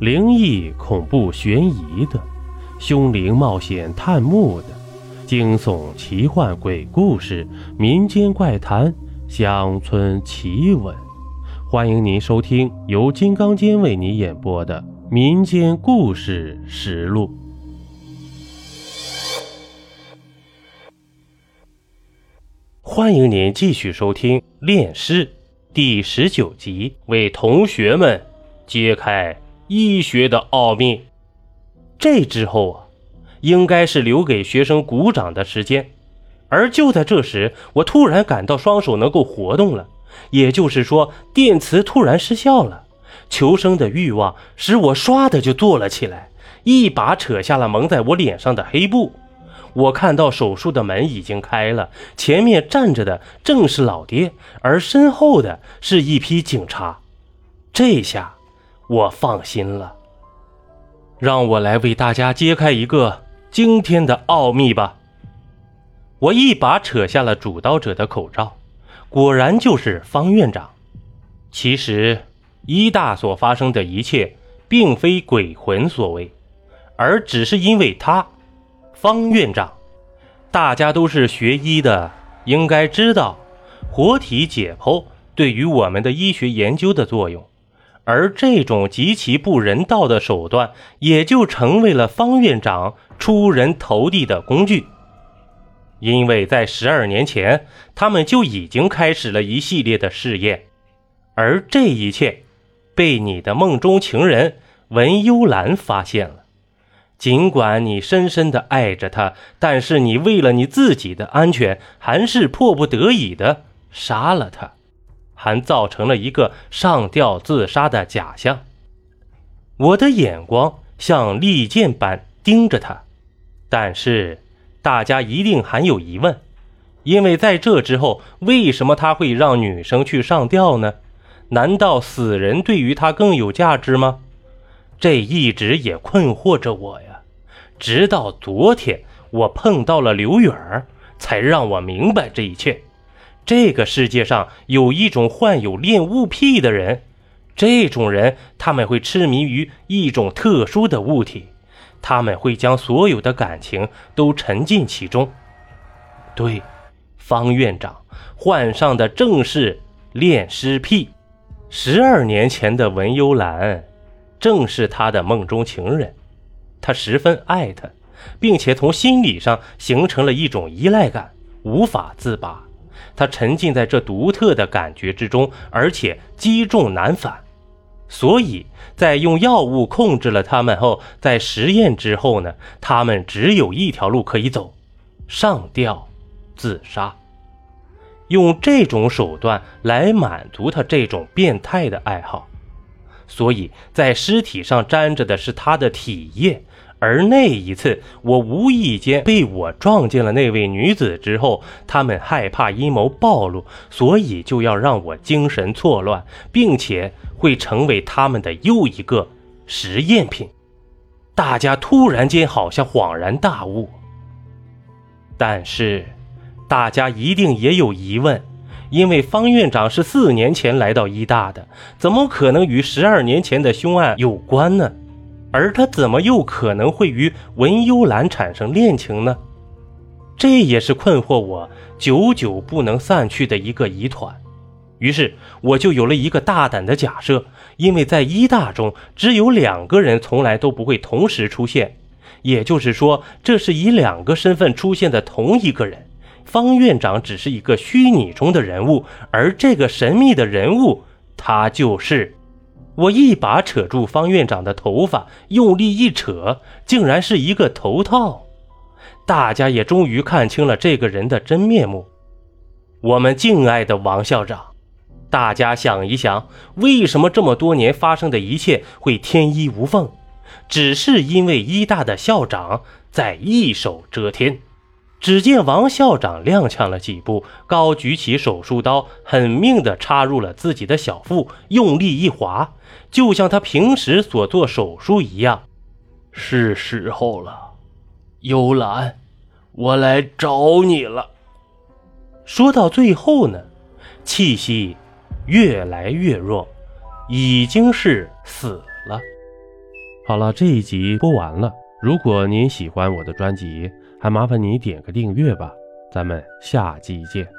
灵异、恐怖、悬疑的，凶灵冒险探墓的，惊悚、奇幻、鬼故事、民间怪谈、乡村奇闻，欢迎您收听由金刚间为你演播的《民间故事实录》。欢迎您继续收听《炼尸》第十九集，为同学们揭开。医学的奥秘。这之后啊，应该是留给学生鼓掌的时间。而就在这时，我突然感到双手能够活动了，也就是说，电磁突然失效了。求生的欲望使我唰的就坐了起来，一把扯下了蒙在我脸上的黑布。我看到手术的门已经开了，前面站着的正是老爹，而身后的是一批警察。这下。我放心了，让我来为大家揭开一个惊天的奥秘吧。我一把扯下了主刀者的口罩，果然就是方院长。其实，医大所发生的一切，并非鬼魂所为，而只是因为他，方院长。大家都是学医的，应该知道活体解剖对于我们的医学研究的作用。而这种极其不人道的手段，也就成为了方院长出人头地的工具。因为在十二年前，他们就已经开始了一系列的试验，而这一切被你的梦中情人文幽兰发现了。尽管你深深的爱着她，但是你为了你自己的安全，还是迫不得已的杀了她。还造成了一个上吊自杀的假象。我的眼光像利剑般盯着他，但是大家一定还有疑问，因为在这之后，为什么他会让女生去上吊呢？难道死人对于他更有价值吗？这一直也困惑着我呀。直到昨天，我碰到了刘远儿，才让我明白这一切。这个世界上有一种患有恋物癖的人，这种人他们会痴迷于一种特殊的物体，他们会将所有的感情都沉浸其中。对，方院长患上的正是恋尸癖。十二年前的文幽兰，正是他的梦中情人，他十分爱她，并且从心理上形成了一种依赖感，无法自拔。他沉浸在这独特的感觉之中，而且积重难返，所以在用药物控制了他们后，在实验之后呢，他们只有一条路可以走：上吊自杀。用这种手段来满足他这种变态的爱好，所以在尸体上沾着的是他的体液。而那一次，我无意间被我撞见了那位女子之后，他们害怕阴谋暴露，所以就要让我精神错乱，并且会成为他们的又一个实验品。大家突然间好像恍然大悟，但是大家一定也有疑问，因为方院长是四年前来到医大的，怎么可能与十二年前的凶案有关呢？而他怎么又可能会与文幽兰产生恋情呢？这也是困惑我久久不能散去的一个疑团。于是我就有了一个大胆的假设：因为在医大中，只有两个人从来都不会同时出现，也就是说，这是以两个身份出现的同一个人。方院长只是一个虚拟中的人物，而这个神秘的人物，他就是。我一把扯住方院长的头发，用力一扯，竟然是一个头套。大家也终于看清了这个人的真面目。我们敬爱的王校长，大家想一想，为什么这么多年发生的一切会天衣无缝？只是因为医大的校长在一手遮天。只见王校长踉跄了几步，高举起手术刀，狠命地插入了自己的小腹，用力一划，就像他平时所做手术一样。是时候了，幽兰，我来找你了。说到最后呢，气息越来越弱，已经是死了。好了，这一集播完了。如果您喜欢我的专辑，还麻烦你点个订阅吧。咱们下期见。